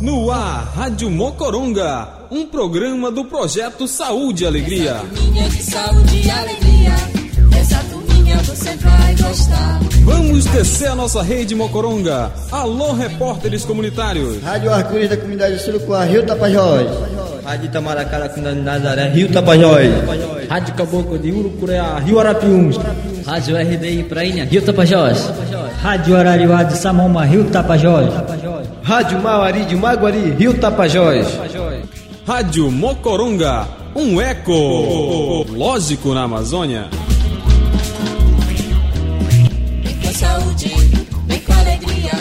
No ar, Rádio Mocoronga, um programa do projeto Saúde e Alegria. Essa turminha de saúde e alegria. Essa turminha você vai gostar. Vamos descer a nossa rede Mocoronga. Alô, repórteres comunitários. Rádio Arco-Íris da comunidade Surucuá, Rio Tapajós. Rádio Itamaracá da comunidade Nazaré, Rio Tapajós. Rádio Caboclo de Urucureá, Rio Arapiuns. Rádio RDI Prainha, Rio Tapajós. Rádio Arariuá de Samoma, Rio Tapajós. Rádio Mauari de Maguari, Rio Tapajós. Rádio Mocoronga, um eco lógico na Amazônia. Vem com saúde, vem com alegria.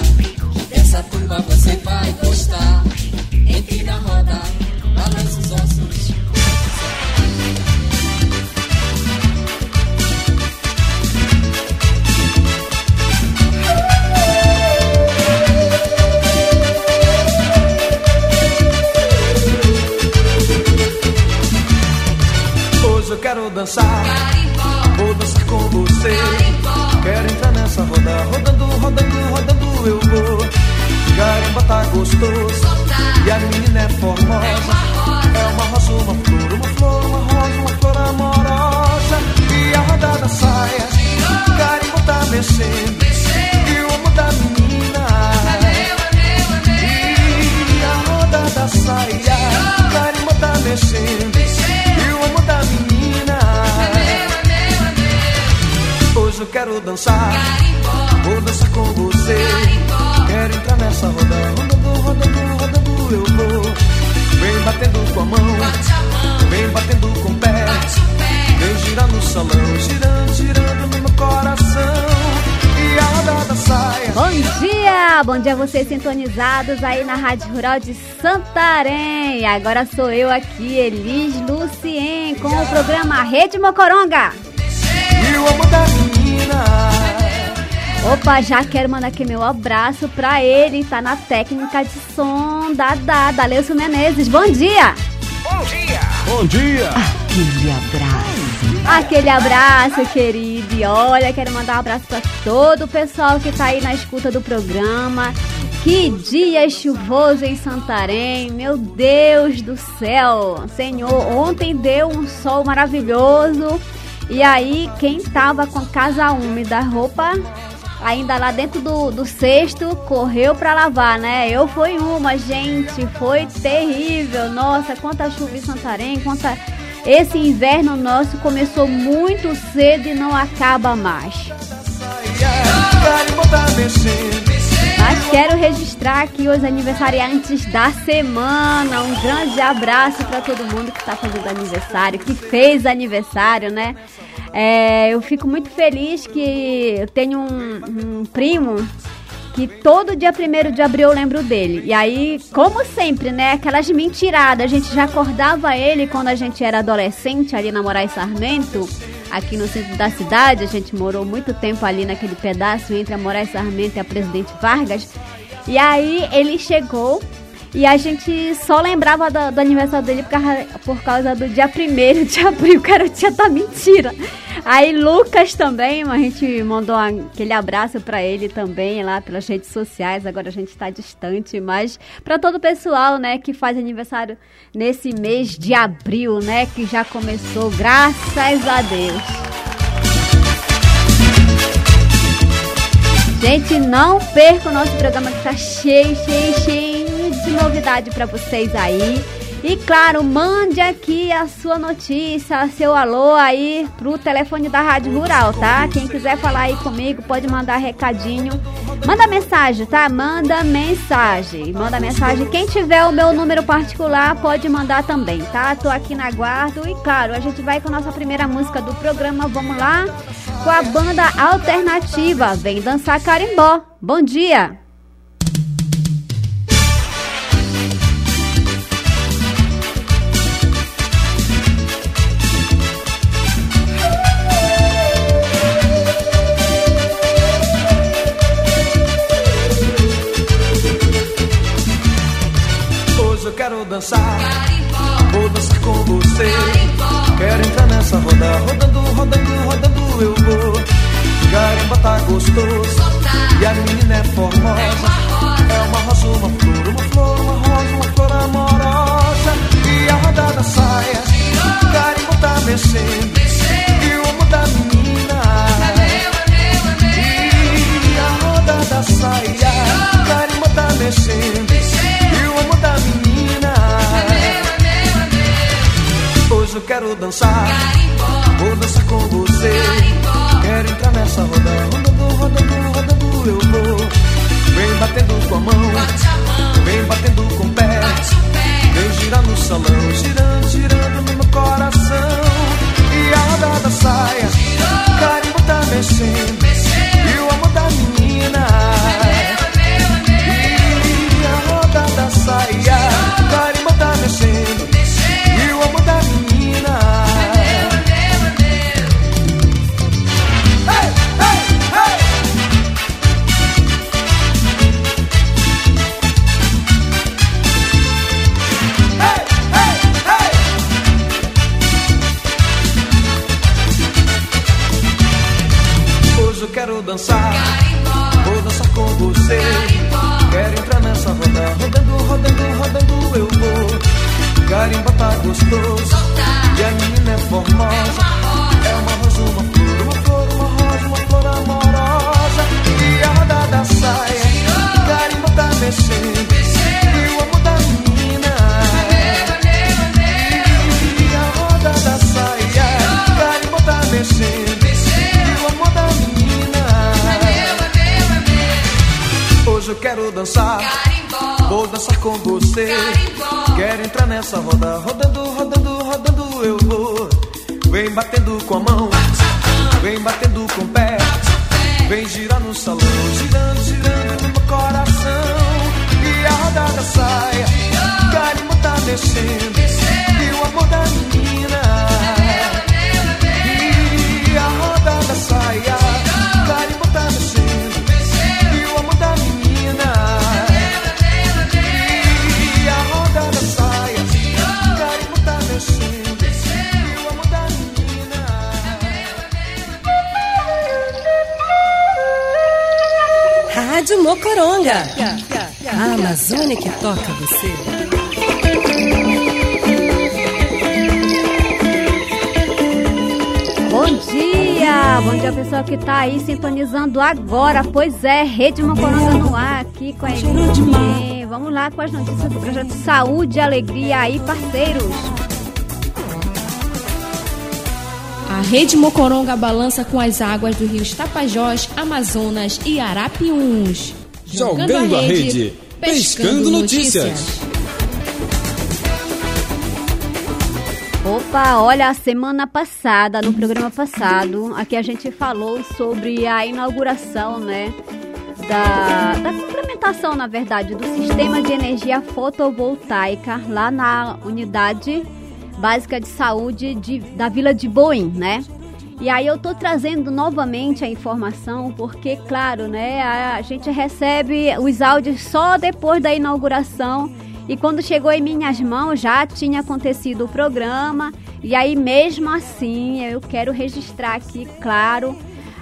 Dessa turma você vai gostar. Entre na roda, quero dançar, vou dançar com você. Quero entrar nessa roda, rodando, rodando, rodando eu vou. Garimba tá gostoso e a menina é formosa. É uma rosa, uma flor, uma flor, uma rosa, uma flor amorosa. E a roda da saia, garimba tá mexendo. E o amo da menina. E a roda da saia, garimba tá mexendo. E o amo da menina. Eu quero dançar, vou dançar com você. Quero entrar nessa roda, rodando, rodando, rodando eu vou. Vem batendo com a mão, vem batendo com o pé. Vem girar no salão, girando, girando no meu coração. A saia. Bom dia! Bom dia a vocês sintonizados aí na Rádio Rural de Santarém. Agora sou eu aqui, Elis Lucien, com o programa Rede Mocoronga. E o amor Opa, já quero mandar aqui meu abraço pra ele, tá na técnica de som da Dada, Leucio Menezes. Bom dia! Bom dia. Aquele abraço. Aquele abraço, querido. E olha, quero mandar um abraço para todo o pessoal que tá aí na escuta do programa. Que dia chuvoso em Santarém, meu Deus do céu. Senhor, ontem deu um sol maravilhoso. E aí, quem tava com casa úmida, roupa ainda lá dentro do, do cesto, correu pra lavar, né? Eu fui uma, gente, foi terrível. Nossa, quanta chuva em Santarém, quanta. Esse inverno nosso começou muito cedo e não acaba mais. Mas quero registrar aqui os aniversariantes da semana. Um grande abraço para todo mundo que está fazendo aniversário, que fez aniversário, né? É, eu fico muito feliz que eu tenho um, um primo que todo dia 1 de abril eu lembro dele. E aí, como sempre, né? Aquelas mentiradas. A gente já acordava ele quando a gente era adolescente, ali na Moraes Sarmento, aqui no centro da cidade. A gente morou muito tempo ali naquele pedaço entre a Moraes Sarmento e a Presidente Vargas. E aí ele chegou e a gente só lembrava do, do aniversário dele por causa, por causa do dia 1 de abril, que era o dia da mentira. Aí Lucas também, a gente mandou aquele abraço para ele também lá pelas redes sociais. Agora a gente está distante, mas para todo o pessoal, né, que faz aniversário nesse mês de abril, né, que já começou, graças a Deus. Gente, não perca o nosso programa que está cheio, cheio, cheio novidade para vocês aí. E claro, mande aqui a sua notícia, seu alô aí pro telefone da Rádio Rural, tá? Quem quiser falar aí comigo, pode mandar recadinho. Manda mensagem, tá? Manda mensagem. Manda mensagem. Quem tiver o meu número particular, pode mandar também, tá? Tô aqui na guarda e claro, a gente vai com a nossa primeira música do programa. Vamos lá com a banda alternativa. Vem dançar carimbó. Bom dia. dançar. Vou dançar com você. Quero entrar nessa roda, rodando, rodando, rodando eu vou. Garimba tá gostoso. E a menina é formosa. É uma rosa, uma flor, uma flor, uma rosa, uma flor amorosa. E a rodada saia. Carimbó tá mexendo. Dançar. Vou dançar com você. Quero entrar nessa roda. Rodando, rodando, rodando eu vou. Vem batendo com a mão. Vem batendo com o pé. Vem girar no salão. Girando, girando no meu coração. E a roda da saia. Carimbo tá mexendo. Tá. E o amor da menina. E a roda da saia. Carimbo tá mexendo. E o amor da menina. E a roda da saia. Carimbo tá mexendo. E o amor da menina. Rádio Mocoronga. A Amazônia que toca você. Dia! Bom dia, pessoal que tá aí sintonizando agora. Pois é, Rede Mocoronga no ar aqui com a equipe. Vamos lá com as notícias do projeto Saúde e Alegria aí, parceiros. A Rede Mocoronga balança com as águas do rio Tapajós, Amazonas e Arapiuns. Jogando a rede, pescando notícias. Opa, olha, a semana passada, no programa passado, aqui a gente falou sobre a inauguração, né? Da, da complementação, na verdade, do sistema de energia fotovoltaica lá na unidade básica de saúde de, da Vila de Boim, né? E aí eu tô trazendo novamente a informação, porque, claro, né, a gente recebe os áudios só depois da inauguração e quando chegou em minhas mãos já tinha acontecido o programa. E aí, mesmo assim, eu quero registrar aqui, claro,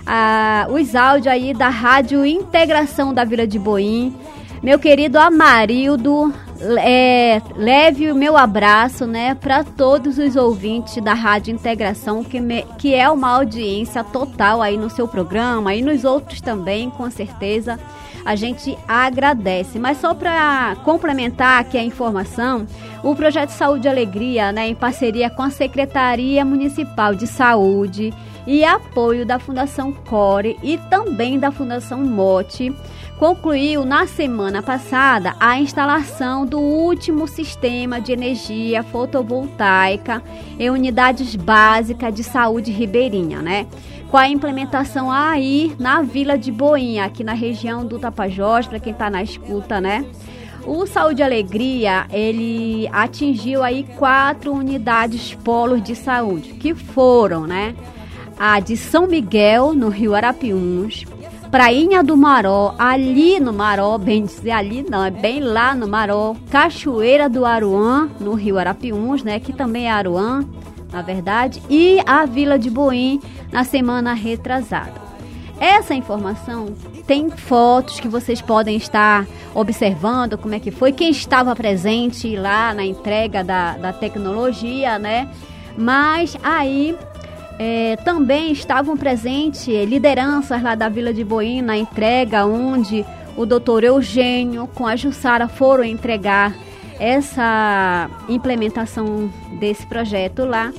ah, os áudios aí da Rádio Integração da Vila de Boim. Meu querido Amarildo, é, leve o meu abraço, né, para todos os ouvintes da Rádio Integração, que, me, que é uma audiência total aí no seu programa e nos outros também, com certeza. A gente agradece. Mas só para complementar aqui a informação, o projeto Saúde e Alegria, né, em parceria com a Secretaria Municipal de Saúde e apoio da Fundação Core e também da Fundação Mote, concluiu na semana passada a instalação do último sistema de energia fotovoltaica em unidades básicas de saúde ribeirinha, né? Com a implementação aí na Vila de Boinha, aqui na região do Tapajós, para quem está na escuta, né? O Saúde Alegria, ele atingiu aí quatro unidades polos de saúde, que foram, né? A de São Miguel, no Rio Arapiuns, Prainha do Maró, ali no Maró, bem dizer ali não, é bem lá no Maró, Cachoeira do Aruã, no Rio Arapiuns, né, que também é Aruã, na verdade, e a Vila de Boim, na semana retrasada. Essa informação tem fotos que vocês podem estar observando como é que foi, quem estava presente lá na entrega da, da tecnologia, né? Mas aí é, também estavam presentes lideranças lá da Vila de Boim na entrega, onde o doutor Eugênio com a Jussara foram entregar essa implementação desse projeto lá.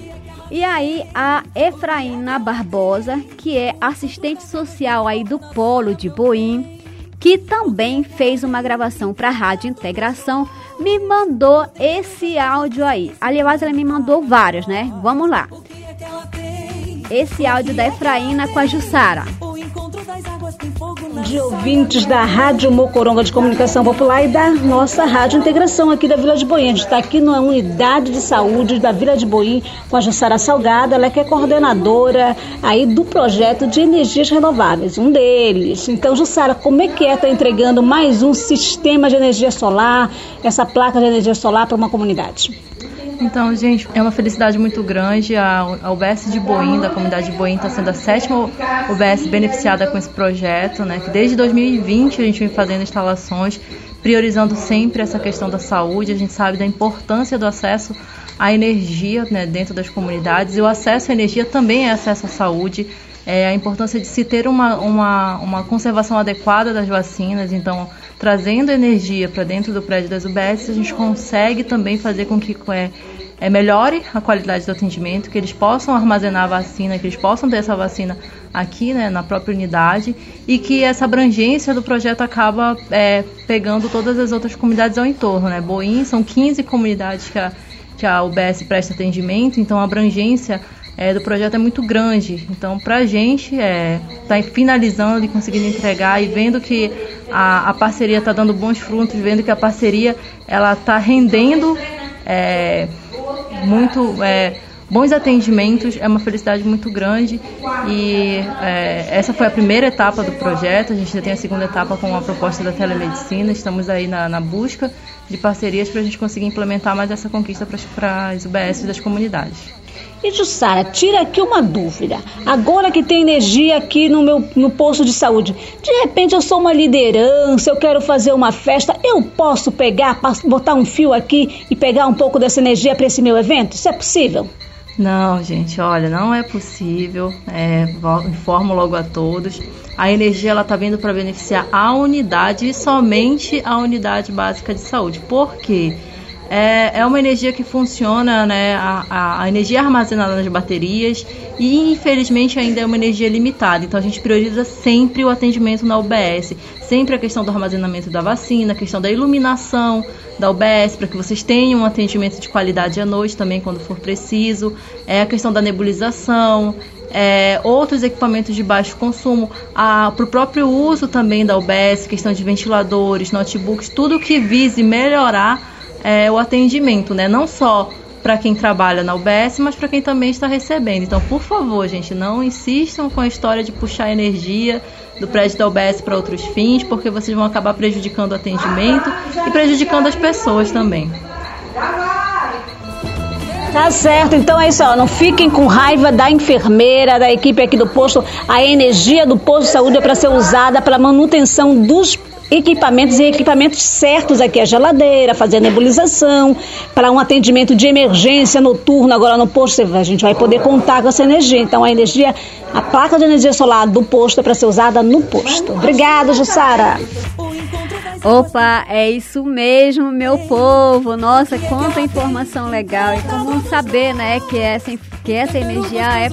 E aí a Efraína Barbosa, que é assistente social aí do Polo de Boim, que também fez uma gravação para a Rádio Integração, me mandou esse áudio aí. Aliás, ela me mandou vários, né? Vamos lá. Esse áudio da Efraína com a Jussara de ouvintes da Rádio Mocoronga de Comunicação Popular e da nossa Rádio Integração aqui da Vila de Boim. A gente está aqui na unidade de saúde da Vila de Boim com a Jussara Salgado, ela é que é coordenadora aí do projeto de energias renováveis, um deles. Então, Jussara, como é que é estar tá entregando mais um sistema de energia solar, essa placa de energia solar para uma comunidade? Então, gente, é uma felicidade muito grande. A, UBS de Boim, da comunidade de Boim, está sendo a sétima UBS beneficiada com esse projeto, né? Que desde 2020 a gente vem fazendo instalações, priorizando sempre essa questão da saúde. A gente sabe da importância do acesso à energia né, dentro das comunidades e o acesso à energia também é acesso à saúde. É, a importância de se ter uma, uma, uma conservação adequada das vacinas, então trazendo energia para dentro do prédio das UBS, a gente consegue também fazer com que é, é, melhore a qualidade do atendimento, que eles possam armazenar a vacina, que eles possam ter essa vacina aqui né, na própria unidade e que essa abrangência do projeto acaba é, pegando todas as outras comunidades ao entorno. Né? Boim são 15 comunidades que a, que a UBS presta atendimento, então a abrangência é, do projeto é muito grande. Então, para a gente, está é, tá finalizando e conseguindo entregar e vendo que a, a parceria está dando bons frutos, vendo que a parceria ela está rendendo é, muito é, bons atendimentos, é uma felicidade muito grande e é, essa foi a primeira etapa do projeto. A gente já tem a segunda etapa com a proposta da telemedicina. Estamos aí na, na busca de parcerias para a gente conseguir implementar mais essa conquista para as UBS das comunidades. E Jussara, tira aqui uma dúvida. Agora que tem energia aqui no meu no posto de saúde, de repente eu sou uma liderança, eu quero fazer uma festa, eu posso pegar, botar um fio aqui e pegar um pouco dessa energia para esse meu evento? Isso é possível? Não, gente, olha, não é possível. É, informo logo a todos. A energia ela está vindo para beneficiar a unidade e somente a unidade básica de saúde. Por quê? É, é uma energia que funciona, né? A, a, energia armazenada nas baterias e infelizmente ainda é uma energia limitada. Então a gente prioriza sempre o atendimento na UBS, sempre a questão do armazenamento da vacina, a questão da iluminação da UBS para que vocês tenham um atendimento de qualidade à noite também quando for preciso, é a questão da nebulização, é, outros equipamentos de baixo consumo, para o próprio uso também da UBS, questão de ventiladores, notebooks, tudo que vise melhorar é, o atendimento, né? Não só para quem trabalha na UBS, mas para quem também está recebendo. Então, por favor, gente, não insistam com a história de puxar energia do prédio da UBS para outros fins, porque vocês vão acabar prejudicando o atendimento e prejudicando as pessoas também. Tá certo, então é isso, ó, não fiquem com raiva da enfermeira, da equipe aqui do posto. A energia do posto de saúde é para ser usada para manutenção dos equipamentos e equipamentos certos aqui, a geladeira, fazer a nebulização, para um atendimento de emergência noturno agora no posto, a gente vai poder contar com essa energia. Então a energia, a placa de energia solar do posto é para ser usada no posto. Obrigada, Jussara. Opa, é isso mesmo, meu povo. Nossa, quanta informação legal. E como saber, né, que essa, que essa energia é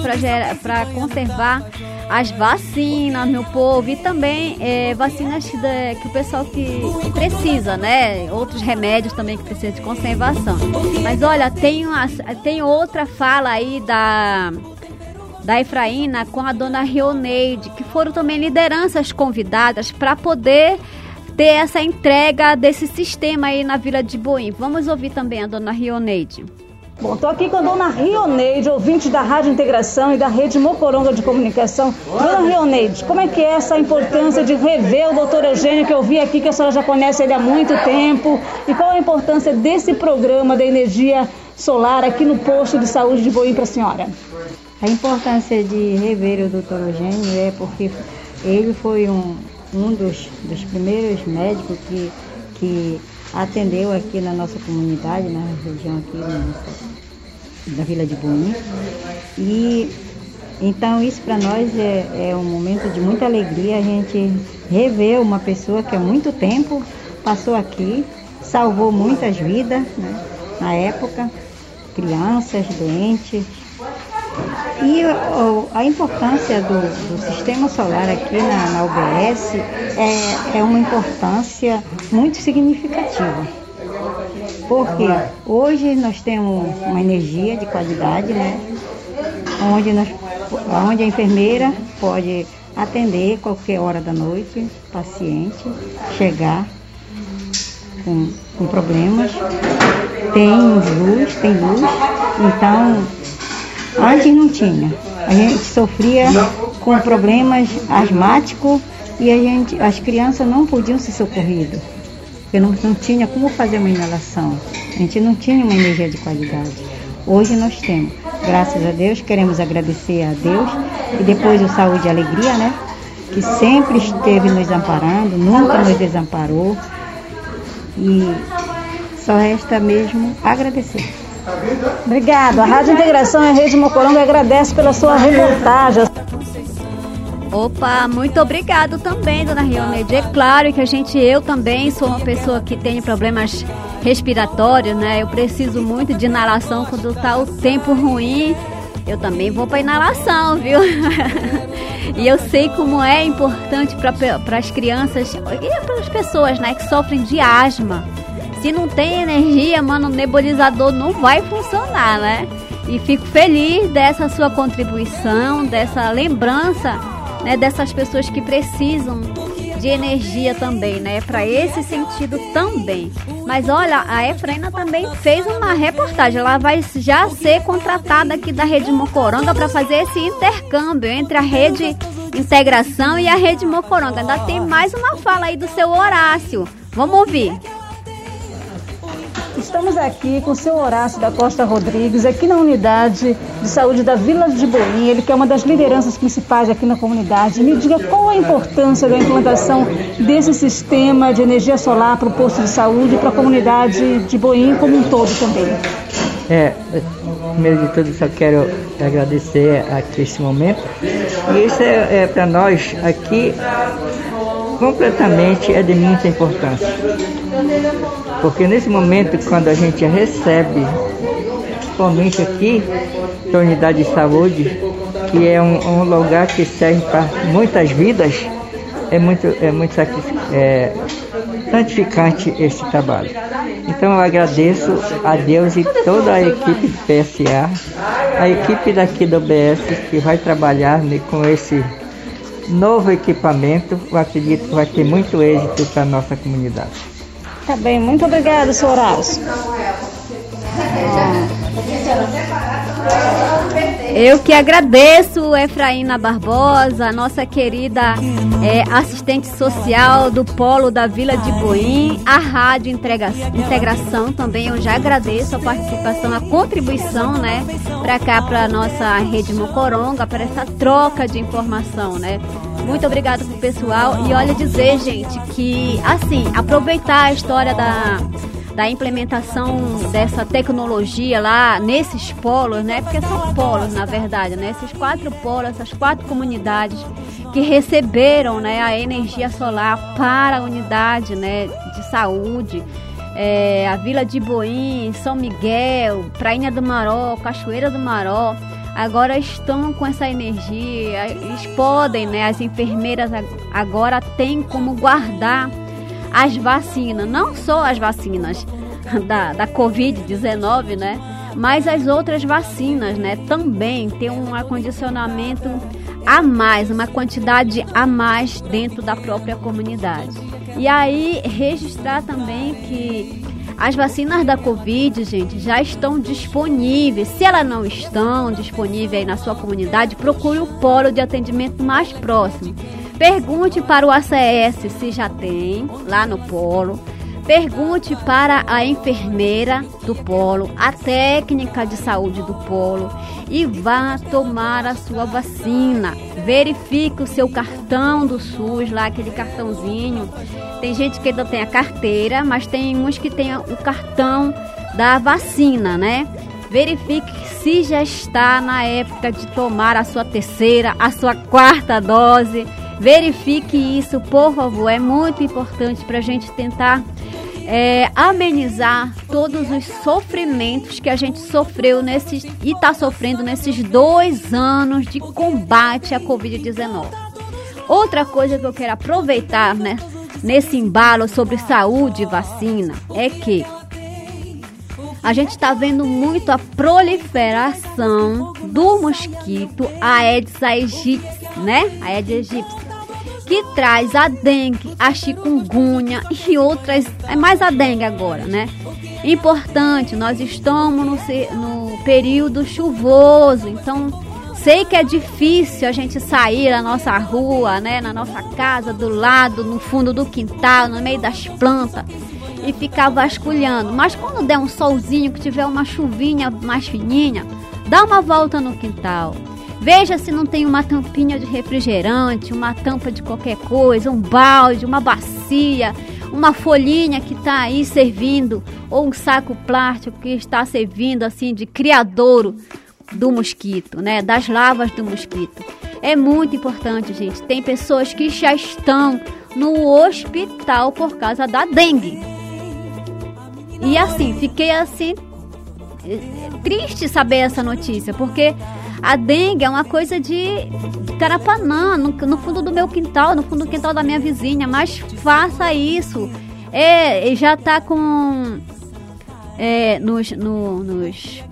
para conservar as vacinas, meu povo, e também é, vacinas de, que o pessoal que, precisa, né? Outros remédios também que precisam de conservação. Mas olha, tem, uma, tem outra fala aí da da Efraína com a dona Rioneide, que foram também lideranças convidadas para poder ter essa entrega desse sistema aí na Vila de Boim. Vamos ouvir também a dona Rioneide. Bom, estou aqui com a dona Rioneide, ouvinte da Rádio Integração e da Rede Mocoronga de Comunicação. Dona Rioneide, como é que é essa importância de rever o doutor Eugênio, que eu vi aqui que a senhora já conhece ele há muito tempo, e qual a importância desse programa da energia solar aqui no posto de saúde de Boim para a senhora? A importância de rever o doutor Eugênio é porque ele foi um, um dos, dos primeiros médicos que, que atendeu aqui na nossa comunidade, na região aqui da Vila de Boim. E então isso para nós é, é um momento de muita alegria a gente rever uma pessoa que há muito tempo passou aqui, salvou muitas vidas né, na época, crianças, doentes, E a importância do, do, sistema solar aqui na, na UBS é, é uma importância muito significativa. Porque hoje nós temos uma energia de qualidade, né? Onde, nós, onde a enfermeira pode atender qualquer hora da noite, paciente, chegar com, com problemas. Tem luz, tem luz, então Antes não tinha. A gente sofria com problemas asmáticos e a gente, as crianças não podiam ser socorridas. Porque não, não tinha como fazer uma inalação. A gente não tinha uma energia de qualidade. Hoje nós temos. Graças a Deus, queremos agradecer a Deus e depois o Saúde e Alegria, né? Que sempre esteve nos amparando, nunca nos desamparou. E só resta mesmo agradecer. Obrigada. A Rádio Integração e a Rede Mocoronga agradece pela sua reportagem. Opa, muito obrigado também, dona Rionede. É claro que a gente, eu também sou uma pessoa que tem problemas respiratórios, né? Eu preciso muito de inalação quando tá o tempo ruim. Eu também vou para inalação, viu? e eu sei como é importante para as crianças e para as pessoas, né, que sofrem de asma. Se não tem energia, mano, o nebulizador não vai funcionar, né? E fico feliz dessa sua contribuição, dessa lembrança, né, dessas pessoas que precisam de energia também, né? Para esse sentido também. Mas olha, a Efraina também fez uma reportagem. Ela vai já ser contratada aqui da Rede Mocoronga para fazer esse intercâmbio entre a Rede Integração e a Rede Mocoronga. Ainda tem mais uma fala aí do seu Horácio. Vamos ouvir. Estamos aqui com o seu Horácio da Costa Rodrigues, aqui na unidade de saúde da Vila de Boim, ele que é uma das lideranças principais aqui na comunidade. Me diga qual a importância da implantação desse sistema de energia solar para o posto de saúde e para a comunidade de Boim como um todo também. É, primeiro de tudo, só quero agradecer aqui esse momento. E isso é, é para nós aqui completamente é de muita importância. Porque nesse momento, quando a gente recebe, principalmente aqui, a unidade de saúde, que é um, um lugar que serve para muitas vidas, é muito, é muito é, santificante esse trabalho. Então eu agradeço a Deus e toda a equipe do PSA, a equipe daqui do BS que vai trabalhar né, com esse novo equipamento. Eu acredito que vai ter muito êxito para a nossa comunidade. Tá bem, muito obrigada, senhor Horácio. Eu que agradeço, Efraína Barbosa, nossa querida é, assistente social do Polo da Vila de Boim, a Rádio Integra Integração também. Eu já agradeço a participação, a contribuição, né, para cá, para nossa rede Mocoronga, para essa troca de informação, né. Muito obrigada pro pessoal e olha dizer, gente, que assim, aproveitar a história da da implementação dessa tecnologia lá nesses polos, né? Porque são polos, na verdade, né? Esses quatro polos, essas quatro comunidades que receberam, né, a energia solar para a unidade, né, de saúde. É, a Vila de Boim, São Miguel, Prainha do Maró, Cachoeira do Maró, agora estão com essa energia, eles podem, né, as enfermeiras agora têm como guardar as vacinas, não só as vacinas da, da Covid-19, né? Mas as outras vacinas, né? Também tem um acondicionamento a mais, uma quantidade a mais dentro da própria comunidade. E aí registrar também que as vacinas da Covid, gente, já estão disponíveis. Se elas não estão disponíveis aí na sua comunidade, procure o polo de atendimento mais próximo. Pergunte para o ACS se já tem lá no polo. Pergunte para a enfermeira do polo, a técnica de saúde do polo e vá tomar a sua vacina. Verifique o seu cartão do SUS, lá aquele cartãozinho. Tem gente que ainda tem a carteira, mas tem uns que tem o cartão da vacina, né? Verifique se já está na época de tomar a sua terceira, a sua quarta dose Verifique isso, por favor, é muito importante para a gente tentar é, amenizar todos os sofrimentos que a gente sofreu nesses e está sofrendo nesses dois anos de combate à Covid-19. Outra coisa que eu quero aproveitar, né, nesse embalo sobre saúde e vacina é que a gente está vendo muito a proliferação do mosquito Aedes aegypti, né? Aedes aegypti, que traz a dengue, a chikungunya e outras, é mais a dengue agora, né? Importante, nós estamos no, no período chuvoso, então sei que é difícil a gente sair na nossa rua, né, na nossa casa, do lado, no fundo do quintal, no meio das plantas e ficar vasculhando. Mas quando der um solzinho, que tiver uma chuvinha mais fininha, dá uma volta no quintal. Veja se não tem uma tampinha de refrigerante, uma tampa de qualquer coisa, um balde, uma bacia, uma folhinha que está aí servindo, ou um saco plástico que está servindo assim de criadouro do mosquito, né? Das lavas do mosquito. É muito importante, gente. Tem pessoas que já estão no hospital por causa da dengue. E assim, fiquei assim triste saber essa notícia, porque a dengue é uma coisa de Carapanã, no, no, fundo do meu quintal, no fundo do quintal da minha vizinha, mas faça isso. É, já tá com é, nos, no, nos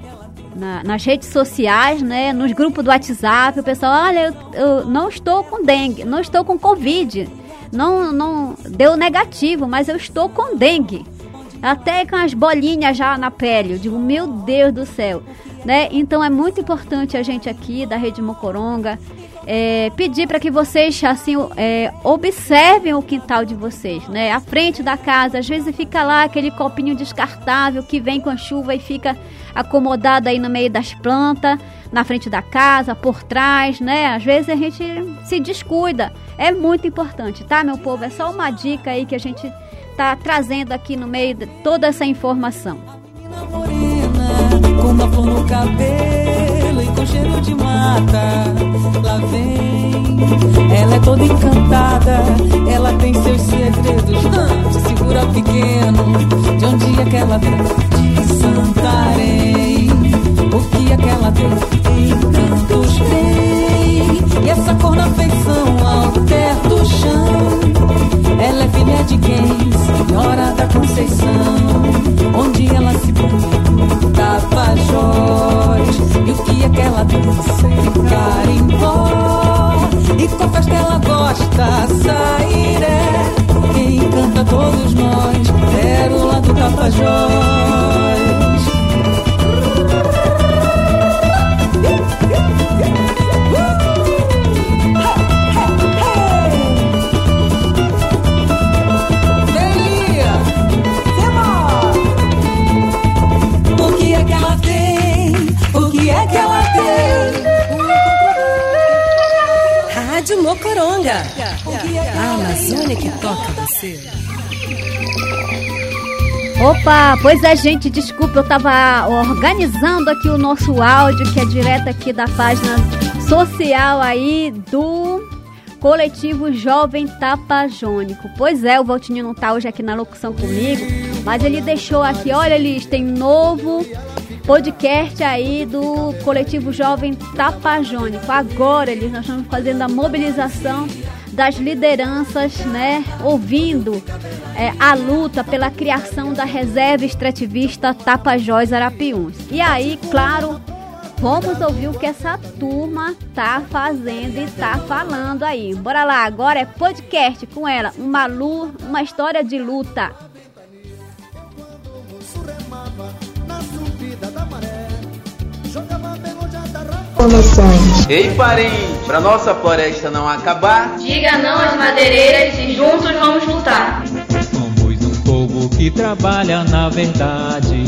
na, nas redes sociais, né, nos grupos do WhatsApp, o pessoal, olha, eu, eu não estou com dengue, não estou com covid, não, não deu negativo, mas eu estou com dengue até com as bolinhas já na pele. Eu digo, meu Deus do céu. Né? Então é muito importante a gente aqui da Rede Mocoronga é, pedir para que vocês assim é, observem o quintal de vocês, né? A frente da casa, às vezes fica lá aquele copinho descartável que vem com a chuva e fica acomodado aí no meio das plantas, na frente da casa, por trás, né? Às vezes a gente se descuida. É muito importante, tá, meu povo? É só uma dica aí que a gente está trazendo aqui no meio de toda essa informação. Com uma flor no cabelo e com cheiro de mata, lá vem. Ela é toda encantada, ela tem seus segredos. Não, segura pequeno, de onde é que ela vem? De Santarém. O que é que ela tem? Encantos tem. E essa cor na feição ao ter do chão ela é filha de quem? Senhora da Conceição. Ela gosta? Sairé. Quem encanta todos nós? Pérola do Tapajós. Que toca você. Opa, pois é, gente, desculpa, eu tava organizando aqui o nosso áudio, que é direto aqui da página social aí do coletivo Jovem Tapajônico. Pois é, o Valtinho não tá hoje aqui na locução comigo, mas ele deixou aqui, olha, eles tem novo podcast aí do coletivo Jovem Tapajônico. Agora eles nós estamos fazendo a mobilização das lideranças, né, ouvindo é, a luta pela criação da reserva extrativista Tapajós Arapiuns. E aí, claro, vamos ouvir o que essa turma tá fazendo e tá falando aí. Bora lá, agora é podcast com ela, uma, lu uma história de luta. Ei, parente, pra nossa floresta não acabar, diga não às madeireiras e juntos vamos lutar. Somos um povo que trabalha na verdade,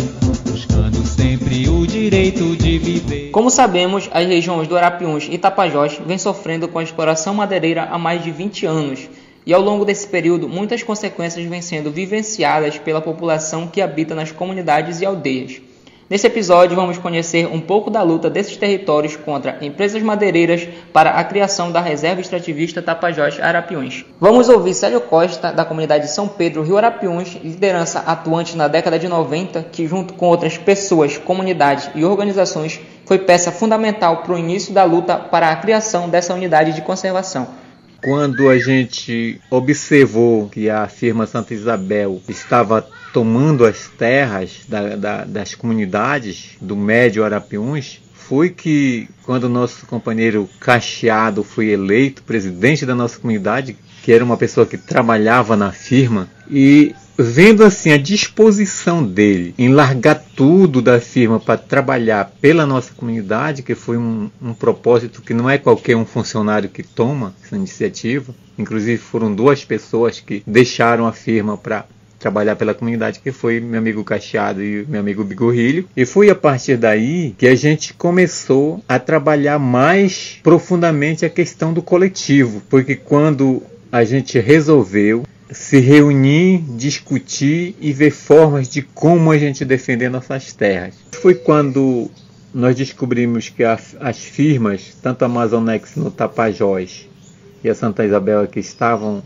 buscando sempre o direito de viver. Como sabemos, as regiões do Arapiuns e Tapajós vêm sofrendo com a exploração madeireira há mais de 20 anos. E ao longo desse período, muitas consequências vêm sendo vivenciadas pela população que habita nas comunidades e aldeias. Nesse episódio, vamos conhecer um pouco da luta desses territórios contra empresas madeireiras para a criação da reserva extrativista Tapajós Arapiuns. Vamos ouvir Célio Costa, da comunidade de São Pedro, Rio Arapiuns, liderança atuante na década de 90, que, junto com outras pessoas, comunidades e organizações, foi peça fundamental para o início da luta para a criação dessa unidade de conservação. Quando a gente observou que a firma Santa Isabel estava tomando as terras da, da, das comunidades do Médio Arapiuns, foi que quando nosso companheiro Cacheado foi eleito presidente da nossa comunidade, que era uma pessoa que trabalhava na firma, e vendo assim a disposição dele em largar tudo da firma para trabalhar pela nossa comunidade, que foi um, um, propósito que não é qualquer um funcionário que toma essa iniciativa, inclusive foram duas pessoas que deixaram a firma para trabalhar pela comunidade, que foi meu amigo Cacheado e meu amigo Bigorrilho. E foi a partir daí que a gente começou a trabalhar mais profundamente a questão do coletivo, porque quando a gente resolveu se reunir, discutir e ver formas de como a gente defender nossas terras. Foi quando nós descobrimos que as firmas, tanto a Amazonex no Tapajós e a Santa Isabel que estavam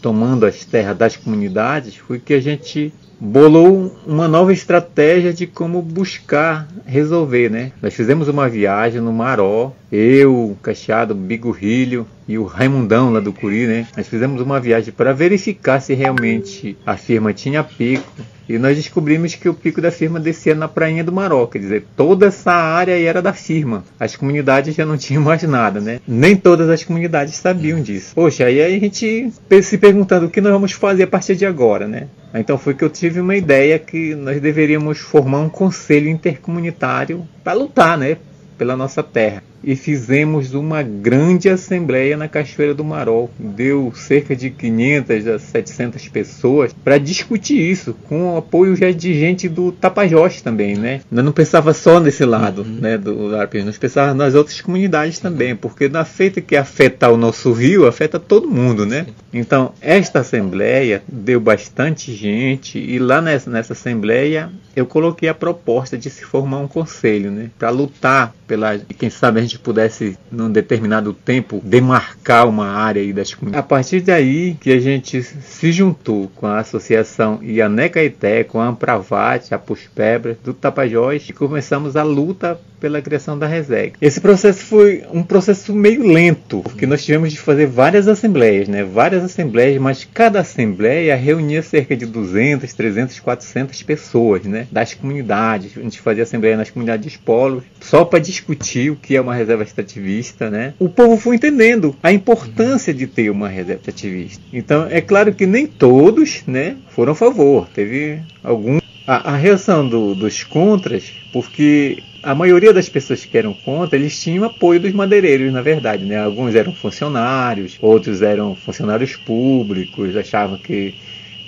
tomando as terras das comunidades, foi que a gente bolou uma nova estratégia de como buscar resolver, né? Nós fizemos uma viagem no Maró, eu, Cacheado, Bigorrilho e o Raimundão lá do Curi, né? Nós fizemos uma viagem para verificar se realmente a firma tinha pico e nós descobrimos que o pico da firma descia na prainha do Maró, quer dizer, toda essa área era da firma. As comunidades já não tinham mais nada, né? Nem todas as comunidades sabiam disso. Poxa, aí a gente se perguntando o que nós vamos fazer a partir de agora, né? Então foi que eu tive uma ideia que nós deveríamos formar um conselho intercomunitário para lutar, né? Pela nossa terra e fizemos uma grande assembleia na Cachoeira do Marol. Deu cerca de 500 a 700 pessoas para discutir isso, com o apoio já de gente do Tapajós também, né? Nós não pensava só nesse lado, uhum. né, do Arpes, nós pensávamos nas outras comunidades também, porque na feita que afeta o nosso rio, afeta todo mundo, né? Então, esta assembleia deu bastante gente e lá nessa, nessa assembleia eu coloquei a proposta de se formar um conselho, né, para lutar pela, quem sabe a gente pudesse, num determinado tempo, demarcar uma área aí das comunidades. A partir daí que a gente se juntou com a associação Ianecaité, com a Ampravat, a Puspebra, do Tapajós, e começamos a luta pela criação da RESEG. Esse processo foi um processo meio lento, porque nós tivemos de fazer várias assembleias, né? várias assembleias, mas cada assembleia reunia cerca de 200, 300, 400 pessoas né? das comunidades. A gente fazia assembleia nas comunidades polos, só para discutir o que é uma reserva extrativista. Né? O povo foi entendendo a importância de ter uma reserva extrativista. Então, é claro que nem todos né, foram a favor, teve alguns a, a reação do, dos contras, porque a maioria das pessoas que eram contra, eles tinham apoio dos madeireiros, na verdade. Né? Alguns eram funcionários, outros eram funcionários públicos, achavam que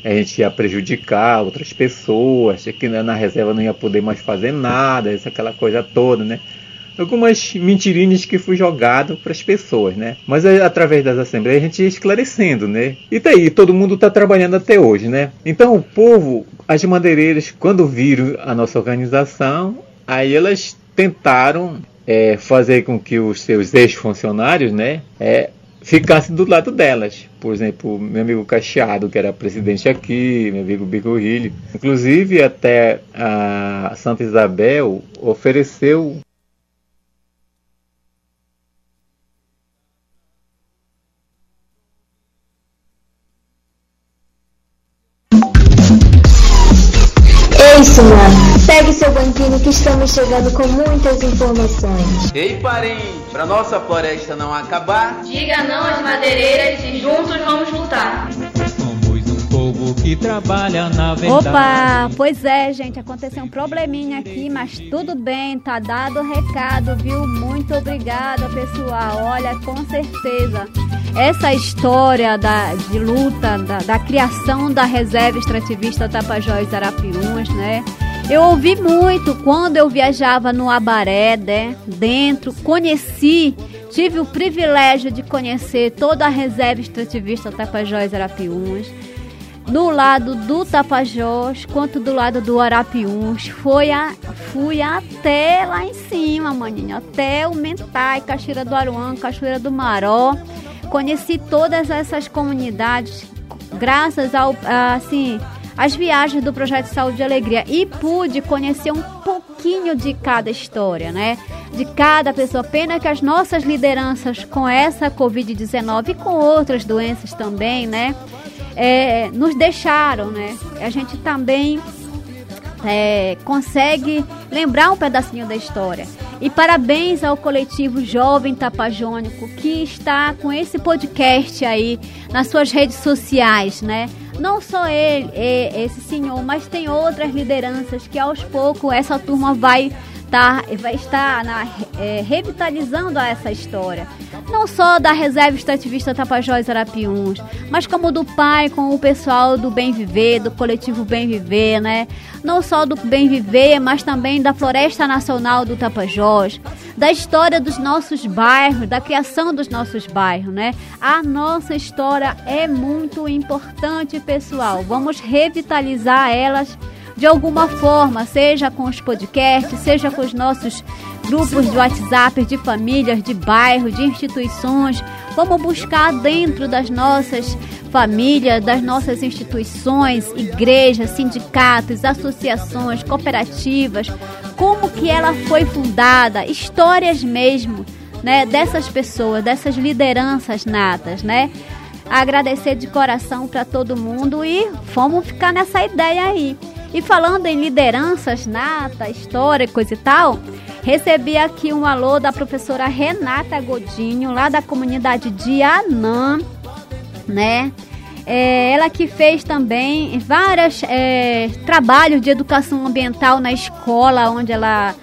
a gente ia prejudicar outras pessoas, que na reserva não ia poder mais fazer nada, essa aquela coisa toda, né? Algumas mentirinhas que foi jogado para as pessoas, né? Mas através das assembleias a gente ia esclarecendo, né? E tá aí, todo mundo está trabalhando até hoje, né? Então o povo, as madeireiras, quando viram a nossa organização, Aí elas tentaram é, fazer com que os seus ex-funcionários, né, é, ficassem do lado delas. Por exemplo, meu amigo Cacheado, que era presidente aqui, meu amigo Bigorrilho. Inclusive, até a Santa Isabel ofereceu isso, Pegue seu banquinho que estamos chegando com muitas informações. Ei, parente, para nossa floresta não acabar, diga não às madeireiras e juntos vamos lutar. Povo que trabalha na verdade. Opa, pois é, gente, aconteceu um probleminha aqui, mas tudo bem, tá dado o recado, viu? Muito obrigada, pessoal. Olha, com certeza essa história da, de luta, da, da criação da reserva extrativista Tapajós Arapiuns, né? Eu ouvi muito quando eu viajava no Abaré, né? Dentro, conheci, tive o privilégio de conhecer toda a reserva extrativista Tapajós Arapiuns. No lado do Tapajós quanto do lado do Arapiuns. Foi a, fui até lá em cima, maninho, até o Mentai, Cachoeira do Aruan, Cachoeira do Maró. Conheci todas essas comunidades graças ao assim as viagens do projeto Saúde e Alegria e pude conhecer um pouquinho de cada história, né? De cada pessoa. Pena que as nossas lideranças com essa Covid-19 e com outras doenças também, né? É, nos deixaram, né? A gente também é, consegue lembrar um pedacinho da história. E parabéns ao coletivo Jovem Tapajônico que está com esse podcast aí nas suas redes sociais, né? Não só ele, esse senhor, mas tem outras lideranças que aos poucos essa turma vai tá, vai estar na, é, revitalizando essa história. Não só da Reserva Extrativista Tapajós Arapiuns, mas como do pai com o pessoal do Bem Viver, do coletivo Bem Viver, né? Não só do Bem Viver, mas também da Floresta Nacional do Tapajós, da história dos nossos bairros, da criação dos nossos bairros, né? A nossa história é muito importante, pessoal. Vamos revitalizar elas de alguma forma, seja com os podcasts, seja com os nossos grupos de WhatsApp, de famílias, de bairros, de instituições. Vamos buscar dentro das nossas famílias, das nossas instituições, igrejas, sindicatos, associações, cooperativas, como que ela foi fundada, histórias mesmo, né, dessas pessoas, dessas lideranças natas, né? Agradecer de coração para todo mundo e vamos ficar nessa ideia aí. E falando em lideranças nata, história, coisa e tal, recebi aqui um alô da professora Renata Godinho, lá da comunidade de Anã, né? É, ela que fez também vários é, trabalhos de educação ambiental na escola, onde ela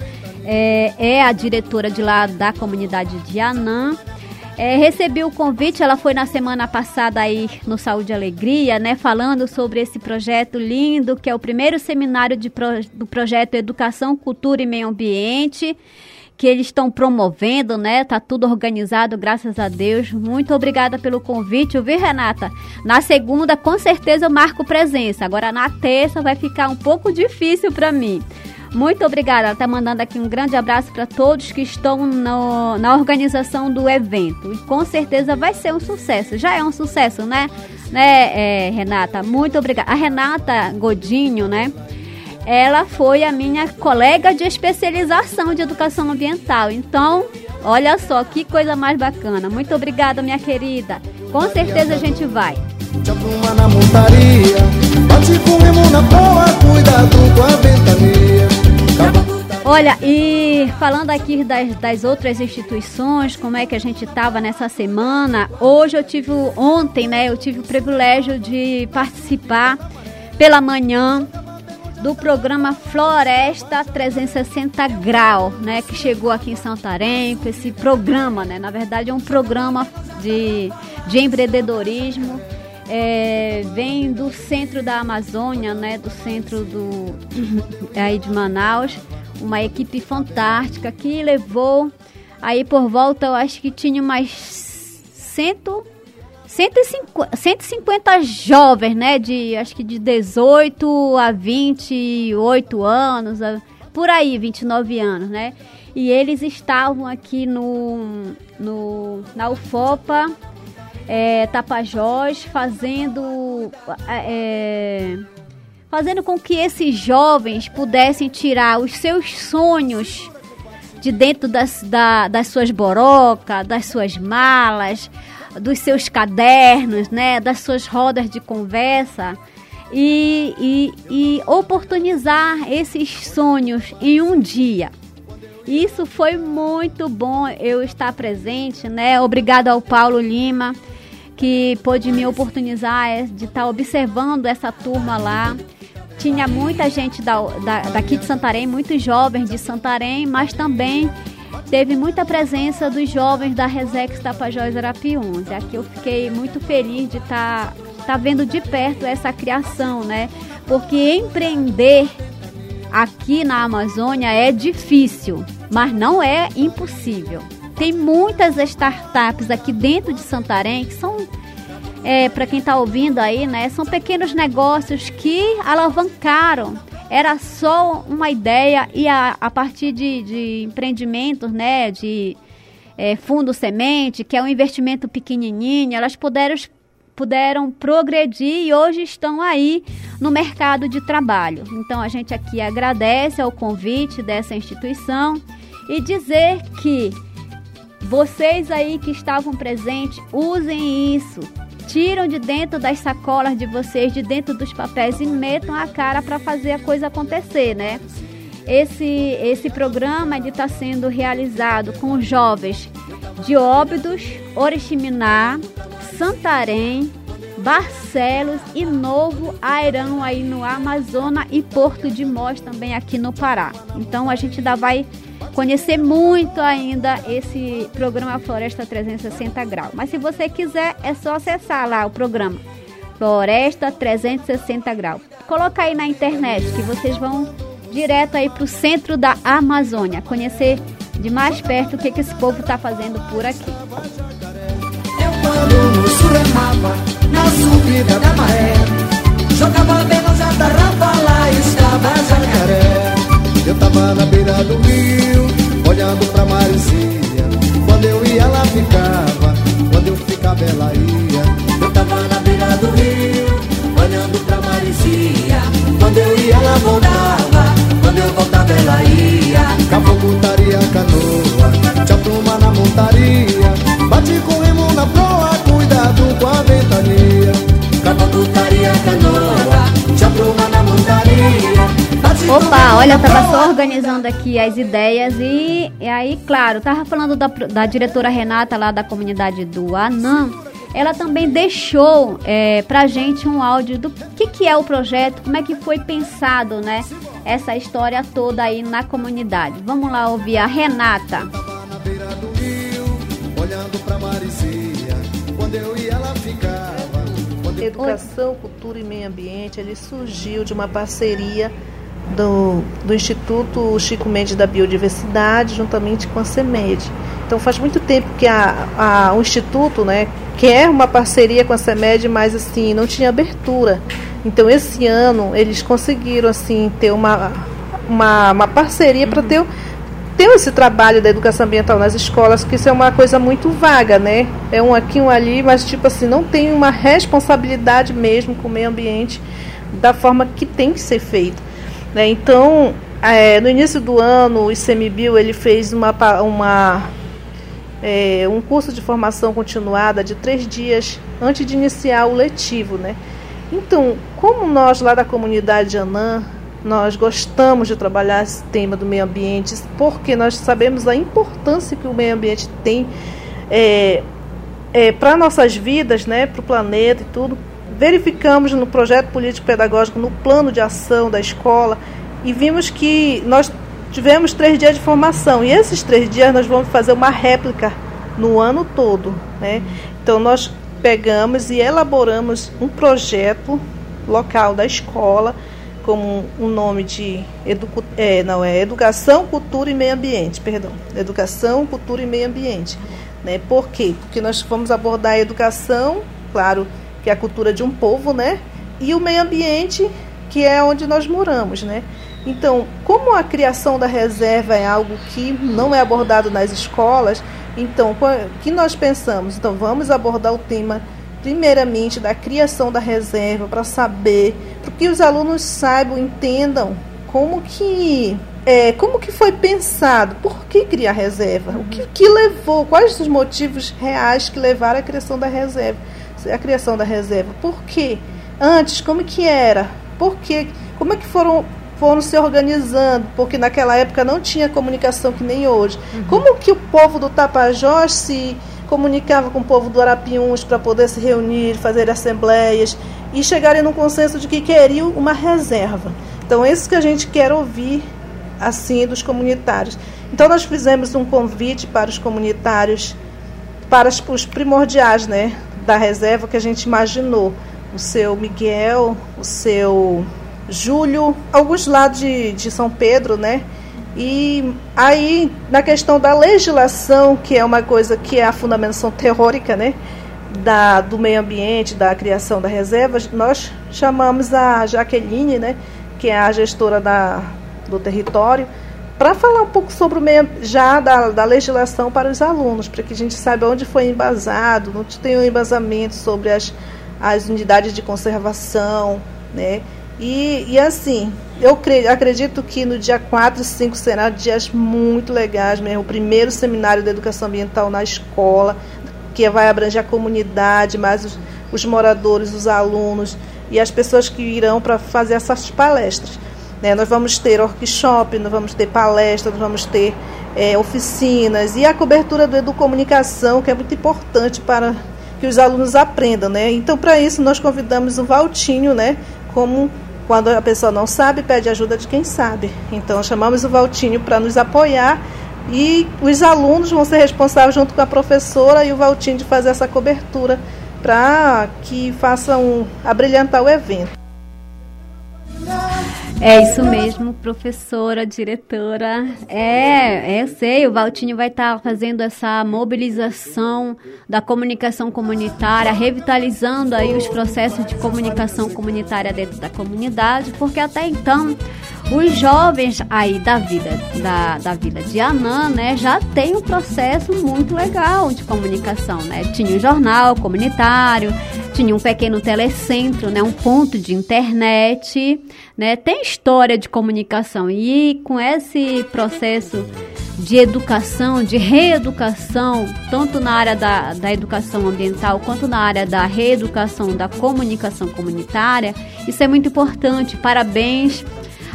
é, é a diretora de lá da comunidade de Anã. É, recebi o convite, ela foi na semana passada aí no Saúde e Alegria, né, falando sobre esse projeto lindo, que é o primeiro seminário pro, do projeto Educação, Cultura e Meio Ambiente, que eles estão promovendo, né? Tá tudo organizado, graças a Deus. Muito obrigada pelo convite, viu, Renata? Na segunda, com certeza eu marco presença. Agora na terça vai ficar um pouco difícil para mim. Muito obrigada. Ela está mandando aqui um grande abraço para todos que estão no, na organização do evento. E com certeza vai ser um sucesso. Já é um sucesso, né? Né, é, Renata? Muito obrigada. A Renata Godinho, né? Ela foi a minha colega de especialização de educação ambiental. Então, olha só que coisa mais bacana. Muito obrigada, minha querida. Com certeza a gente vai. Olha, e falando aqui das, das outras instituições, como é que a gente estava nessa semana, hoje eu tive, ontem, né, eu tive o privilégio de participar pela manhã do programa Floresta 360 Grau, né, que chegou aqui em Santarém, com esse programa, né, na verdade é um programa de, de empreendedorismo, é, vem do centro da Amazônia, né, do centro do, aí de Manaus, uma equipe fantástica que levou aí por volta, eu acho que tinha mais cento, 150, 150 jovens, né? De acho que de 18 a 28 anos, por aí, 29 anos, né? E eles estavam aqui no, no na UFOPA é, Tapajós fazendo é, fazendo com que esses jovens pudessem tirar os seus sonhos de dentro das, da, das suas borocas, das suas malas, dos seus cadernos, né, das suas rodas de conversa e, e, e oportunizar esses sonhos em um dia. Isso foi muito bom eu estar presente, né? Obrigado ao Paulo Lima que pôde me oportunizar é, de estar observando essa turma lá. Tinha muita gente da, da, daqui de Santarém, muitos jovens de Santarém, mas também teve muita presença dos jovens da Resex Tapajós Arapiuns. Aqui eu fiquei muito feliz de estar tá, tá vendo de perto essa criação, né? Porque empreender aqui na Amazônia é difícil, mas não é impossível. Tem muitas startups aqui dentro de Santarém que são é, para quem está ouvindo aí, né? São pequenos negócios que alavancaram. Era só uma ideia e a, a partir de, de empreendimentos, né? De é, fundo semente, que é um investimento pequenininho, elas puderam, puderam progredir e hoje estão aí no mercado de trabalho. Então a gente aqui agradece ao convite dessa instituição e dizer que vocês aí que estavam presentes, usem isso. Tiram de dentro das sacolas de vocês, de dentro dos papéis e metam a cara para fazer a coisa acontecer, né? Esse, esse programa está sendo realizado com jovens de Óbidos, Oriximiná, Santarém, Barcelos e Novo Airão aí no Amazonas e Porto de Mós também aqui no Pará. Então a gente ainda vai conhecer muito ainda esse programa Floresta 360 Graus. Mas se você quiser, é só acessar lá o programa Floresta 360 Graus. Coloca aí na internet que vocês vão direto aí para o centro da Amazônia, conhecer de mais perto o que, que esse povo está fazendo por aqui. Eu tava na beira do rio, olhando pra Maricia. Quando eu ia, ela ficava. Quando eu ficava, ela ia. Eu tava na beira do rio, olhando pra Maricia. Quando eu ia, ela voltava. Quando eu voltava, ela ia. Capocultaria, canoa, te apruma na montaria. Bate com remo na proa, cuidado com a ventania. Capocultaria, canoa, Opa, olha, eu tava só organizando aqui as ideias e, e aí, claro, tava falando da, da diretora Renata lá da comunidade do Anã. Ela também deixou é, pra gente um áudio do que, que é o projeto, como é que foi pensado, né? Essa história toda aí na comunidade. Vamos lá ouvir a Renata. Na beira do rio, olhando pra Maricia, quando eu ia ela ficava. Educação, cultura e meio ambiente, ele surgiu de uma parceria do, do Instituto Chico Mendes da Biodiversidade, juntamente com a CEMED. Então faz muito tempo que a, a, o Instituto né, quer uma parceria com a CEMED, mas assim, não tinha abertura. Então esse ano eles conseguiram assim ter uma, uma, uma parceria para ter, ter esse trabalho da educação ambiental nas escolas, que isso é uma coisa muito vaga, né? É um aqui, um ali, mas tipo assim, não tem uma responsabilidade mesmo com o meio ambiente da forma que tem que ser feito. Né? Então, é, no início do ano, o ICMBio ele fez uma, uma, é, um curso de formação continuada de três dias antes de iniciar o letivo. Né? Então, como nós lá da comunidade Anã, nós gostamos de trabalhar esse tema do meio ambiente, porque nós sabemos a importância que o meio ambiente tem é, é, para nossas vidas, né, para o planeta e tudo verificamos no projeto político-pedagógico, no plano de ação da escola, e vimos que nós tivemos três dias de formação. E esses três dias nós vamos fazer uma réplica no ano todo. Né? Então nós pegamos e elaboramos um projeto local da escola como um nome de edu, é, não é educação, cultura e meio ambiente, perdão, educação, cultura e meio ambiente, né? Por quê? Porque nós vamos abordar a educação, claro, que é a cultura de um povo, né? E o meio ambiente, que é onde nós moramos, né? Então, como a criação da reserva é algo que não é abordado nas escolas, então, o que nós pensamos? Então, vamos abordar o tema, primeiramente, da criação da reserva, para saber, para que os alunos saibam, entendam como que é, como que foi pensado, por que criar reserva, o que, que levou, quais os motivos reais que levaram à criação da reserva a criação da reserva. Por quê? Antes, como que era? Por quê? Como é que foram foram se organizando, porque naquela época não tinha comunicação que nem hoje. Uhum. Como que o povo do Tapajós se comunicava com o povo do Arapiuns para poder se reunir, fazer assembleias e chegarem num consenso de que queriam uma reserva. Então, é isso que a gente quer ouvir assim dos comunitários. Então, nós fizemos um convite para os comunitários, para os primordiais, né? Da reserva que a gente imaginou. O seu Miguel, o seu Júlio, alguns lá de, de São Pedro, né? E aí, na questão da legislação, que é uma coisa que é a fundamentação teórica, né? da, do meio ambiente, da criação da reserva, nós chamamos a Jaqueline, né, que é a gestora da, do território, para falar um pouco sobre o meio, já da, da legislação para os alunos, para que a gente saiba onde foi embasado, não tem um embasamento sobre as, as unidades de conservação, né? E, e assim, eu acredito que no dia 4 e 5 será dias muito legais mesmo. O primeiro seminário de educação ambiental na escola, que vai abranger a comunidade, mais os, os moradores, os alunos e as pessoas que irão para fazer essas palestras. Né? Nós vamos ter workshop, nós vamos ter palestras, nós vamos ter é, oficinas e a cobertura do Educomunicação, que é muito importante para que os alunos aprendam. Né? Então, para isso, nós convidamos o Valtinho, né? como quando a pessoa não sabe, pede ajuda de quem sabe. Então, chamamos o Valtinho para nos apoiar e os alunos vão ser responsáveis, junto com a professora e o Valtinho, de fazer essa cobertura para que façam abrilhantar o evento. É isso mesmo, professora, diretora. É, é, eu sei, o Valtinho vai estar tá fazendo essa mobilização da comunicação comunitária, revitalizando aí os processos de comunicação comunitária dentro da comunidade, porque até então os jovens aí da vida da, da vila de Anã, né, já tem um processo muito legal de comunicação, né? Tinha um jornal comunitário, tinha um pequeno telecentro, né, um ponto de internet, né? Tem história de comunicação e com esse processo de educação, de reeducação, tanto na área da, da educação ambiental quanto na área da reeducação da comunicação comunitária, isso é muito importante. Parabéns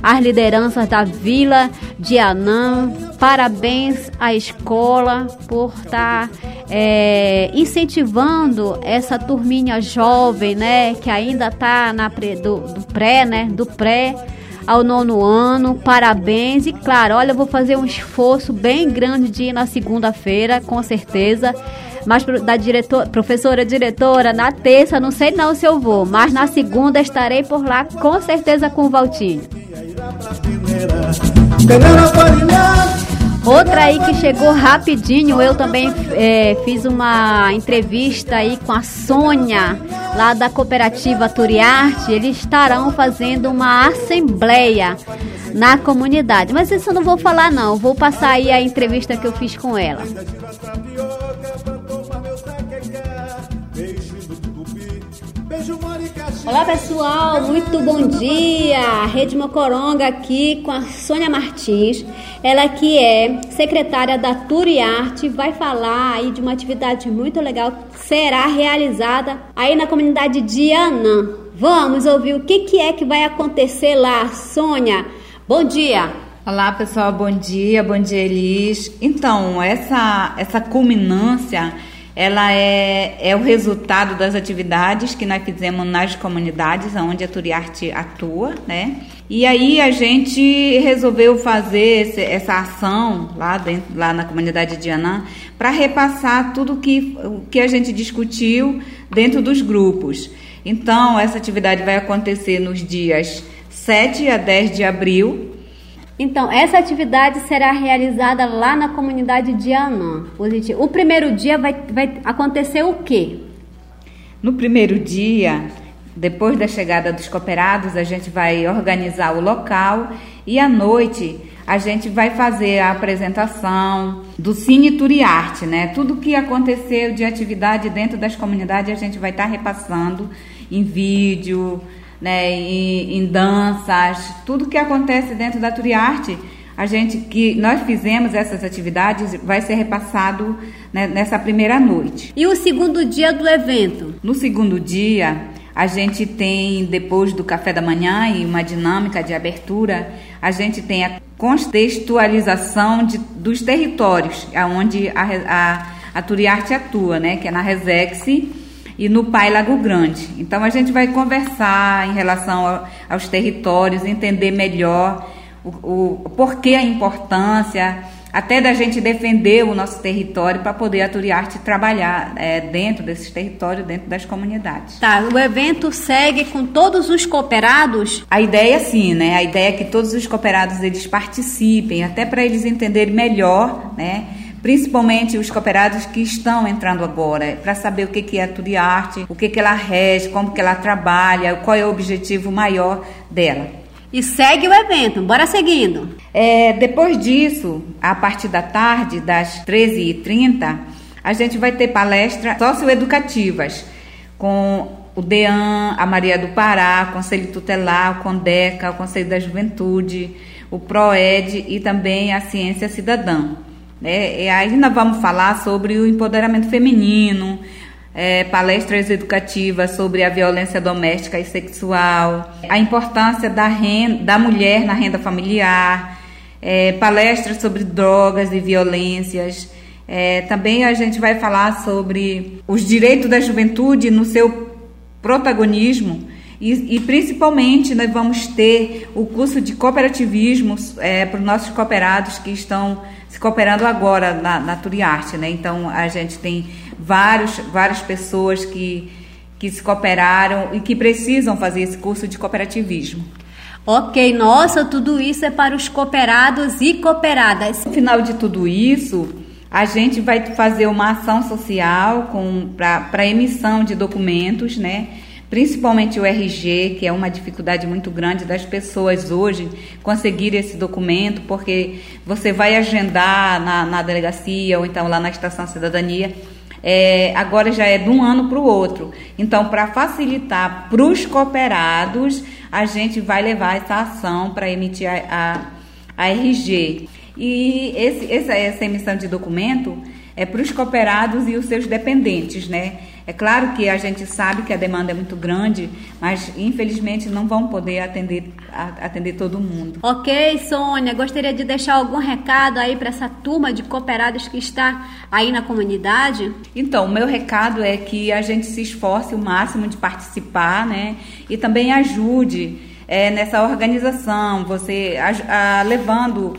às lideranças da Vila de Anã. Parabéns à escola por estar tá, é, incentivando essa turminha jovem, né, que ainda está na do, do pré, né, do pré ao nono ano. Parabéns e claro, olha, eu vou fazer um esforço bem grande de ir na segunda-feira, com certeza. Mas da diretor, professora diretora, na terça não sei não se eu vou, mas na segunda estarei por lá com certeza com o Valtinho. Outra aí que chegou rapidinho, eu também é, fiz uma entrevista aí com a Sônia, lá da cooperativa Turiarte. Eles estarão fazendo uma assembleia na comunidade. Mas isso eu não vou falar não, vou passar aí a entrevista que eu fiz com ela. Olá pessoal, muito bom dia! Rede Mocoronga aqui com a Sônia Martins, ela que é secretária da Turiarte, vai falar aí de uma atividade muito legal que será realizada aí na comunidade de Anã. Vamos ouvir o que, que é que vai acontecer lá, Sônia. Bom dia! Olá pessoal, bom dia, bom dia Elis. Então, essa, essa culminância ela é, é o resultado das atividades que nós fizemos nas comunidades onde a Turiarte atua, né? E aí a gente resolveu fazer esse, essa ação lá, dentro, lá na comunidade de Anã para repassar tudo que, o que a gente discutiu dentro dos grupos. Então, essa atividade vai acontecer nos dias 7 a 10 de abril, então, essa atividade será realizada lá na comunidade de Anã. O primeiro dia vai, vai acontecer o quê? No primeiro dia, depois da chegada dos cooperados, a gente vai organizar o local e à noite a gente vai fazer a apresentação do Cine Turiarte, né? Tudo que aconteceu de atividade dentro das comunidades a gente vai estar repassando em vídeo, né, em, em danças, tudo que acontece dentro da Turiarte, a gente que nós fizemos essas atividades vai ser repassado né, nessa primeira noite. E o segundo dia do evento? No segundo dia, a gente tem depois do café da manhã e uma dinâmica de abertura, a gente tem a contextualização de, dos territórios aonde a, a, a Turiarte atua, né, que é na Resex e no Pai Lago Grande. Então a gente vai conversar em relação ao, aos territórios, entender melhor o, o, o porquê a importância, até da gente defender o nosso território para poder a Turiarte trabalhar é, dentro desses territórios, dentro das comunidades. Tá, o evento segue com todos os cooperados? A ideia sim, né? A ideia é que todos os cooperados eles participem, até para eles entenderem melhor, né? Principalmente os cooperados que estão entrando agora, para saber o que, que é a Turiarte, o que, que ela rege, como que ela trabalha, qual é o objetivo maior dela. E segue o evento, bora seguindo. É, depois disso, a partir da tarde, das 13h30, a gente vai ter palestras socioeducativas com o DEAN, a Maria do Pará, o Conselho Tutelar, o CONDECA, o Conselho da Juventude, o PROED e também a Ciência Cidadã. É, e nós vamos falar sobre o empoderamento feminino, é, palestras educativas sobre a violência doméstica e sexual, a importância da, renda, da mulher na renda familiar, é, palestras sobre drogas e violências. É, também a gente vai falar sobre os direitos da juventude no seu protagonismo e, e, principalmente nós vamos ter o curso de cooperativismo é, para os nossos cooperados que estão se cooperando agora na, na Turiarte, né? Então a gente tem vários, várias pessoas que, que se cooperaram e que precisam fazer esse curso de cooperativismo. Ok, nossa, tudo isso é para os cooperados e cooperadas. No final de tudo isso, a gente vai fazer uma ação social para emissão de documentos, né? Principalmente o RG, que é uma dificuldade muito grande das pessoas hoje conseguir esse documento, porque você vai agendar na, na delegacia ou então lá na Estação Cidadania. É, agora já é de um ano para o outro. Então, para facilitar para os cooperados, a gente vai levar essa ação para emitir a, a, a, RG. E esse, essa, essa emissão de documento é para os cooperados e os seus dependentes, né? É claro que a gente sabe que a demanda é muito grande, mas infelizmente não vão poder atender, atender todo mundo. Ok, Sônia, gostaria de deixar algum recado aí para essa turma de cooperados que está aí na comunidade? Então, o meu recado é que a gente se esforce o máximo de participar, né? E também ajude é, nessa organização, você a, a, levando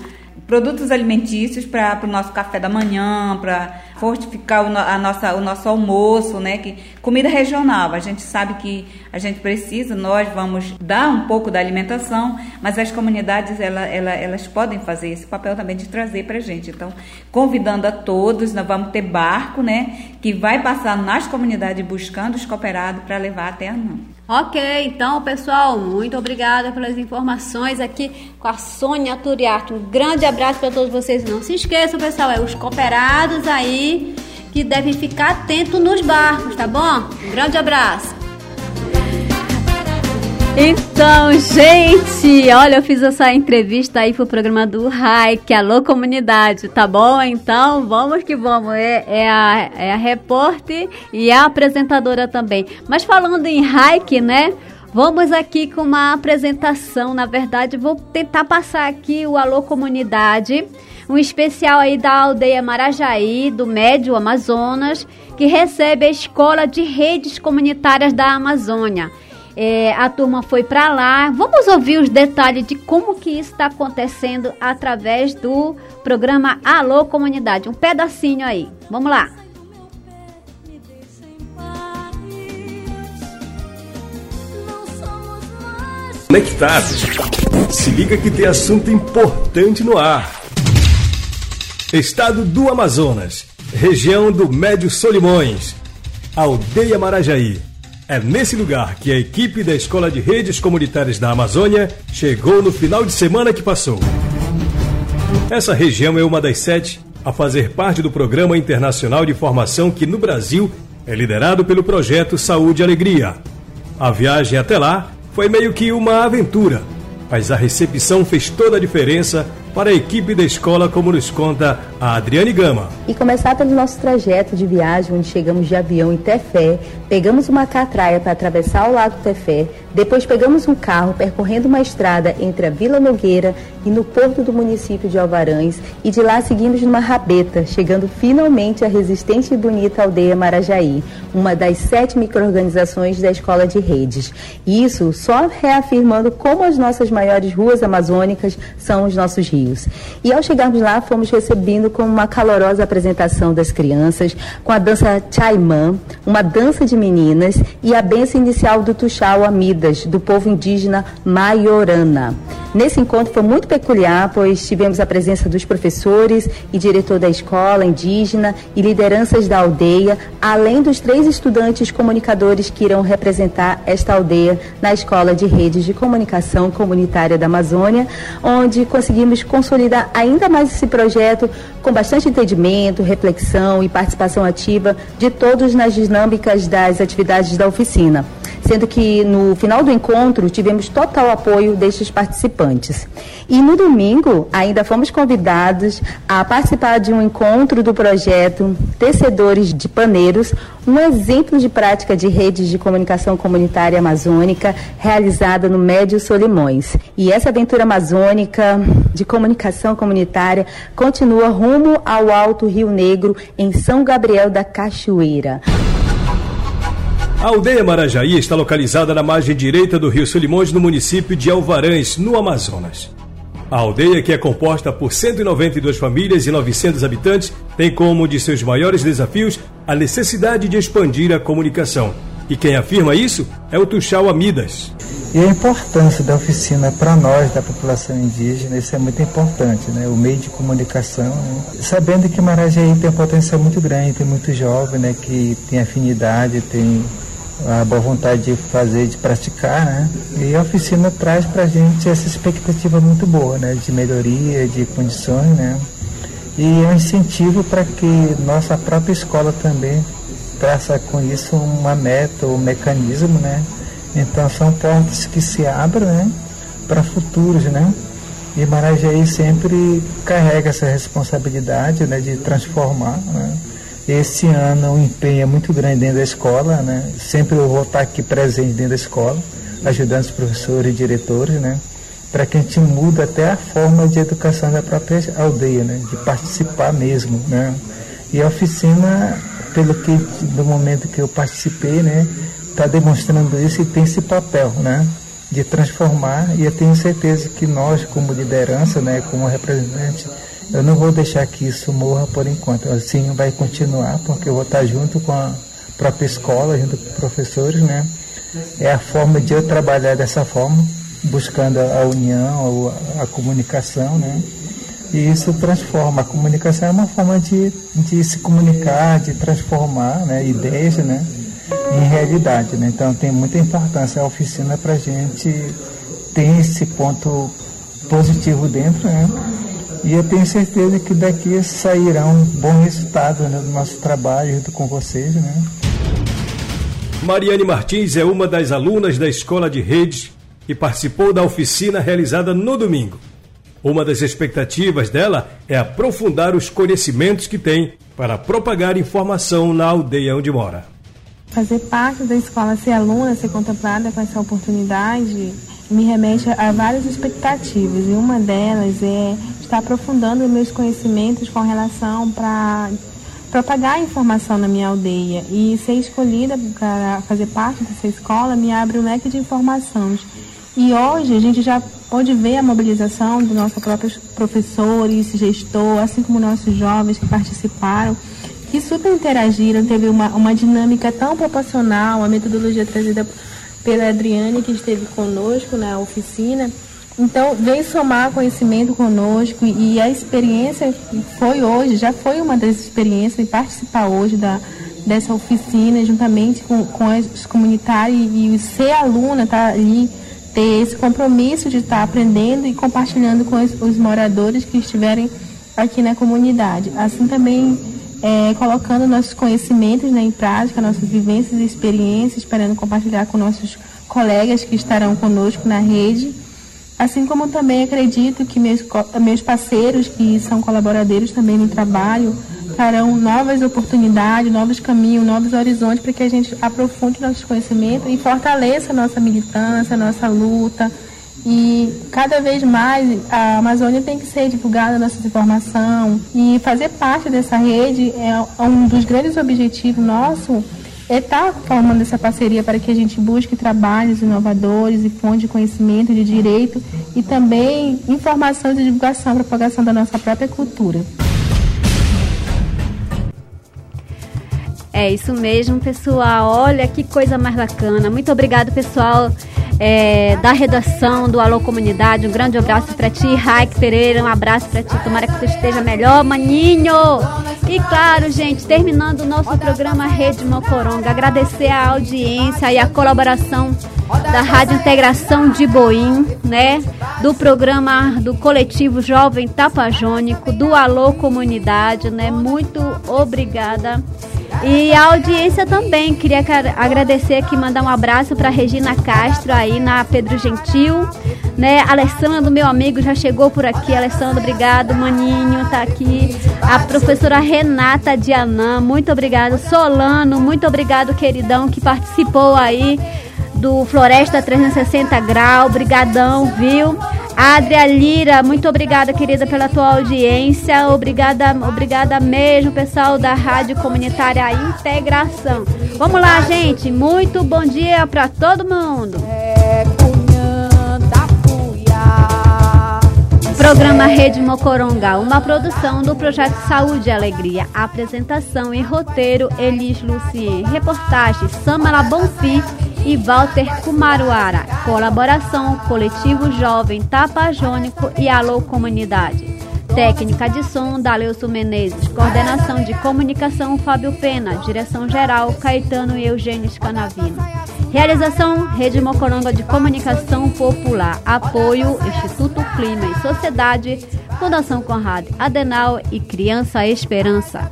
produtos alimentícios para o nosso café da manhã, para fortificar o, a nossa, o nosso almoço, né? Que, comida regional, a gente sabe que a gente precisa, nós vamos dar um pouco da alimentação, mas as comunidades ela, ela, elas podem fazer esse papel também de trazer para a gente. Então, convidando a todos, nós vamos ter barco, né? Que vai passar nas comunidades buscando os cooperados para levar até a mão. Ok, então pessoal, muito obrigada pelas informações aqui com a Sônia Turiarte. Um grande abraço para todos vocês. Não se esqueçam, pessoal, é os cooperados aí que devem ficar atentos nos barcos, tá bom? Um grande abraço. Então, gente, olha, eu fiz essa entrevista aí pro programa do Raik, Alô Comunidade, tá bom? Então, vamos que vamos. É, é, a, é a repórter e a apresentadora também. Mas falando em Raik, né? Vamos aqui com uma apresentação. Na verdade, vou tentar passar aqui o Alô Comunidade, um especial aí da aldeia Marajaí, do Médio Amazonas, que recebe a Escola de Redes Comunitárias da Amazônia. É, a turma foi para lá. Vamos ouvir os detalhes de como que isso está acontecendo através do programa Alô Comunidade. Um pedacinho aí. Vamos lá. Conectados. Se liga que tem assunto importante no ar. Estado do Amazonas, região do Médio Solimões, Aldeia Marajaí é nesse lugar que a equipe da Escola de Redes Comunitárias da Amazônia chegou no final de semana que passou. Essa região é uma das sete a fazer parte do Programa Internacional de Formação que no Brasil é liderado pelo projeto Saúde e Alegria. A viagem até lá foi meio que uma aventura, mas a recepção fez toda a diferença para a equipe da escola, como nos conta a Adriane Gama. E começar pelo nosso trajeto de viagem, onde chegamos de avião em Tefé, pegamos uma catraia para atravessar o Lago Tefé, depois pegamos um carro percorrendo uma estrada entre a Vila Nogueira e no porto do município de Alvarães e de lá seguimos numa rabeta, chegando finalmente à resistente e bonita aldeia Marajaí, uma das sete microorganizações da Escola de Redes. Isso só reafirmando como as nossas maiores ruas amazônicas são os nossos rios. E ao chegarmos lá, fomos recebidos com uma calorosa apresentação das crianças, com a dança Chaimã, uma dança de meninas e a benção inicial do Tuxau Amidas, do povo indígena Maiorana. Nesse encontro foi muito peculiar, pois tivemos a presença dos professores e diretor da escola indígena e lideranças da aldeia, além dos três estudantes comunicadores que irão representar esta aldeia na Escola de Redes de Comunicação Comunitária da Amazônia, onde conseguimos consolidar ainda mais esse projeto com bastante entendimento, reflexão e participação ativa de todos nas dinâmicas das atividades da oficina sendo que no final do encontro tivemos total apoio destes participantes. E no domingo ainda fomos convidados a participar de um encontro do projeto Tecedores de Paneiros, um exemplo de prática de redes de comunicação comunitária amazônica realizada no Médio Solimões. E essa aventura amazônica de comunicação comunitária continua rumo ao Alto Rio Negro, em São Gabriel da Cachoeira. A aldeia Marajaí está localizada na margem direita do rio Solimões, no município de Alvarães, no Amazonas. A aldeia, que é composta por 192 famílias e 900 habitantes, tem como um de seus maiores desafios a necessidade de expandir a comunicação. E quem afirma isso é o Tuxal Amidas. E a importância da oficina para nós, da população indígena, isso é muito importante, né? o meio de comunicação. Né? Sabendo que Marajaí tem um potencial muito grande, tem muito jovem né? que tem afinidade, tem a boa vontade de fazer, de praticar, né? E a oficina traz para a gente essa expectativa muito boa, né? De melhoria, de condições, né? E é um incentivo para que nossa própria escola também traça com isso uma meta, um mecanismo, né? Então são portas que se abrem, né? Para futuros, né? E Marajaí sempre carrega essa responsabilidade, né? De transformar, né? Esse ano o empenho é muito grande dentro da escola, né? Sempre eu vou estar aqui presente dentro da escola, ajudando os professores e diretores, né? Para que a gente mude até a forma de educação da própria aldeia, né? De participar mesmo, né? E a oficina, pelo que do momento que eu participei, né? Está demonstrando isso e tem esse papel, né? De transformar e eu tenho certeza que nós, como liderança, né? Como representante eu não vou deixar que isso morra por enquanto. Assim vai continuar, porque eu vou estar junto com a própria escola, junto com professores, né? É a forma de eu trabalhar dessa forma, buscando a união, a, a comunicação, né? E isso transforma. A comunicação é uma forma de, de se comunicar, de transformar né, ideias né, em realidade. Né? Então tem muita importância a oficina para a gente ter esse ponto positivo dentro, né? E eu tenho certeza que daqui sairá um bom resultado né, do nosso trabalho junto com vocês. Né? Mariane Martins é uma das alunas da Escola de Redes e participou da oficina realizada no domingo. Uma das expectativas dela é aprofundar os conhecimentos que tem para propagar informação na aldeia onde mora. Fazer parte da escola, ser aluna, ser contemplada com essa oportunidade, me remete a várias expectativas. E uma delas é estar aprofundando meus conhecimentos com relação para propagar a informação na minha aldeia e ser escolhida para fazer parte dessa escola me abre um leque de informações. E hoje a gente já pode ver a mobilização dos nossos próprios professores, gestor, assim como nossos jovens que participaram, que super interagiram, teve uma, uma dinâmica tão proporcional, a metodologia trazida pela Adriane, que esteve conosco na oficina, então, vem somar conhecimento conosco e a experiência foi hoje, já foi uma das experiências em participar hoje da, dessa oficina, juntamente com, com os comunitários e, e ser aluna, tá ali, ter esse compromisso de estar aprendendo e compartilhando com os, os moradores que estiverem aqui na comunidade. Assim também é, colocando nossos conhecimentos né, em prática, nossas vivências e experiências, esperando compartilhar com nossos colegas que estarão conosco na rede Assim como também acredito que meus, meus parceiros, que são colaboradores também no trabalho, trarão novas oportunidades, novos caminhos, novos horizontes para que a gente aprofunde nossos conhecimentos e fortaleça nossa militância, nossa luta. E cada vez mais a Amazônia tem que ser divulgada nossa informação e fazer parte dessa rede é um dos grandes objetivos nossos está formando essa parceria para que a gente busque trabalhos inovadores e fontes de conhecimento de direito e também informação de divulgação e propagação da nossa própria cultura. É isso mesmo, pessoal. Olha que coisa mais bacana. Muito obrigado, pessoal é, da redação do Alô Comunidade. Um grande abraço para ti, Raik Pereira. Um abraço para ti. Tomara que tu esteja melhor, maninho. E claro, gente, terminando o nosso programa Rede Mocoronga, agradecer a audiência e a colaboração da Rádio Integração de Boim, né? Do programa do coletivo Jovem Tapajônico, do Alô Comunidade, né? Muito obrigada. E a audiência também, queria agradecer aqui, mandar um abraço para Regina Castro aí na Pedro Gentil, né? Alessandro, meu amigo, já chegou por aqui. Alessandro, obrigado. Maninho tá aqui. A professora Renata Dianã, muito obrigado. Solano, muito obrigado, queridão, que participou aí do Floresta 360 Grau. Brigadão, viu? Adria Lira, muito obrigada, querida, pela tua audiência. Obrigada, obrigada mesmo, pessoal da Rádio Comunitária Integração. Vamos lá, gente. Muito bom dia para todo mundo. Programa Rede Mocoronga, uma produção do Projeto Saúde e Alegria. Apresentação e roteiro Elis Lucien. Reportagem Samara Bonfim e Walter Kumaruara. Colaboração Coletivo Jovem Tapajônico e Alô Comunidade. Técnica de som Daleuso Menezes. Coordenação de comunicação Fábio Pena. Direção geral Caetano e Eugênio Scanavino. Realização Rede Mocoronga de Comunicação Popular. Apoio Instituto Clima e Sociedade. Fundação Conrado Adenal e Criança Esperança.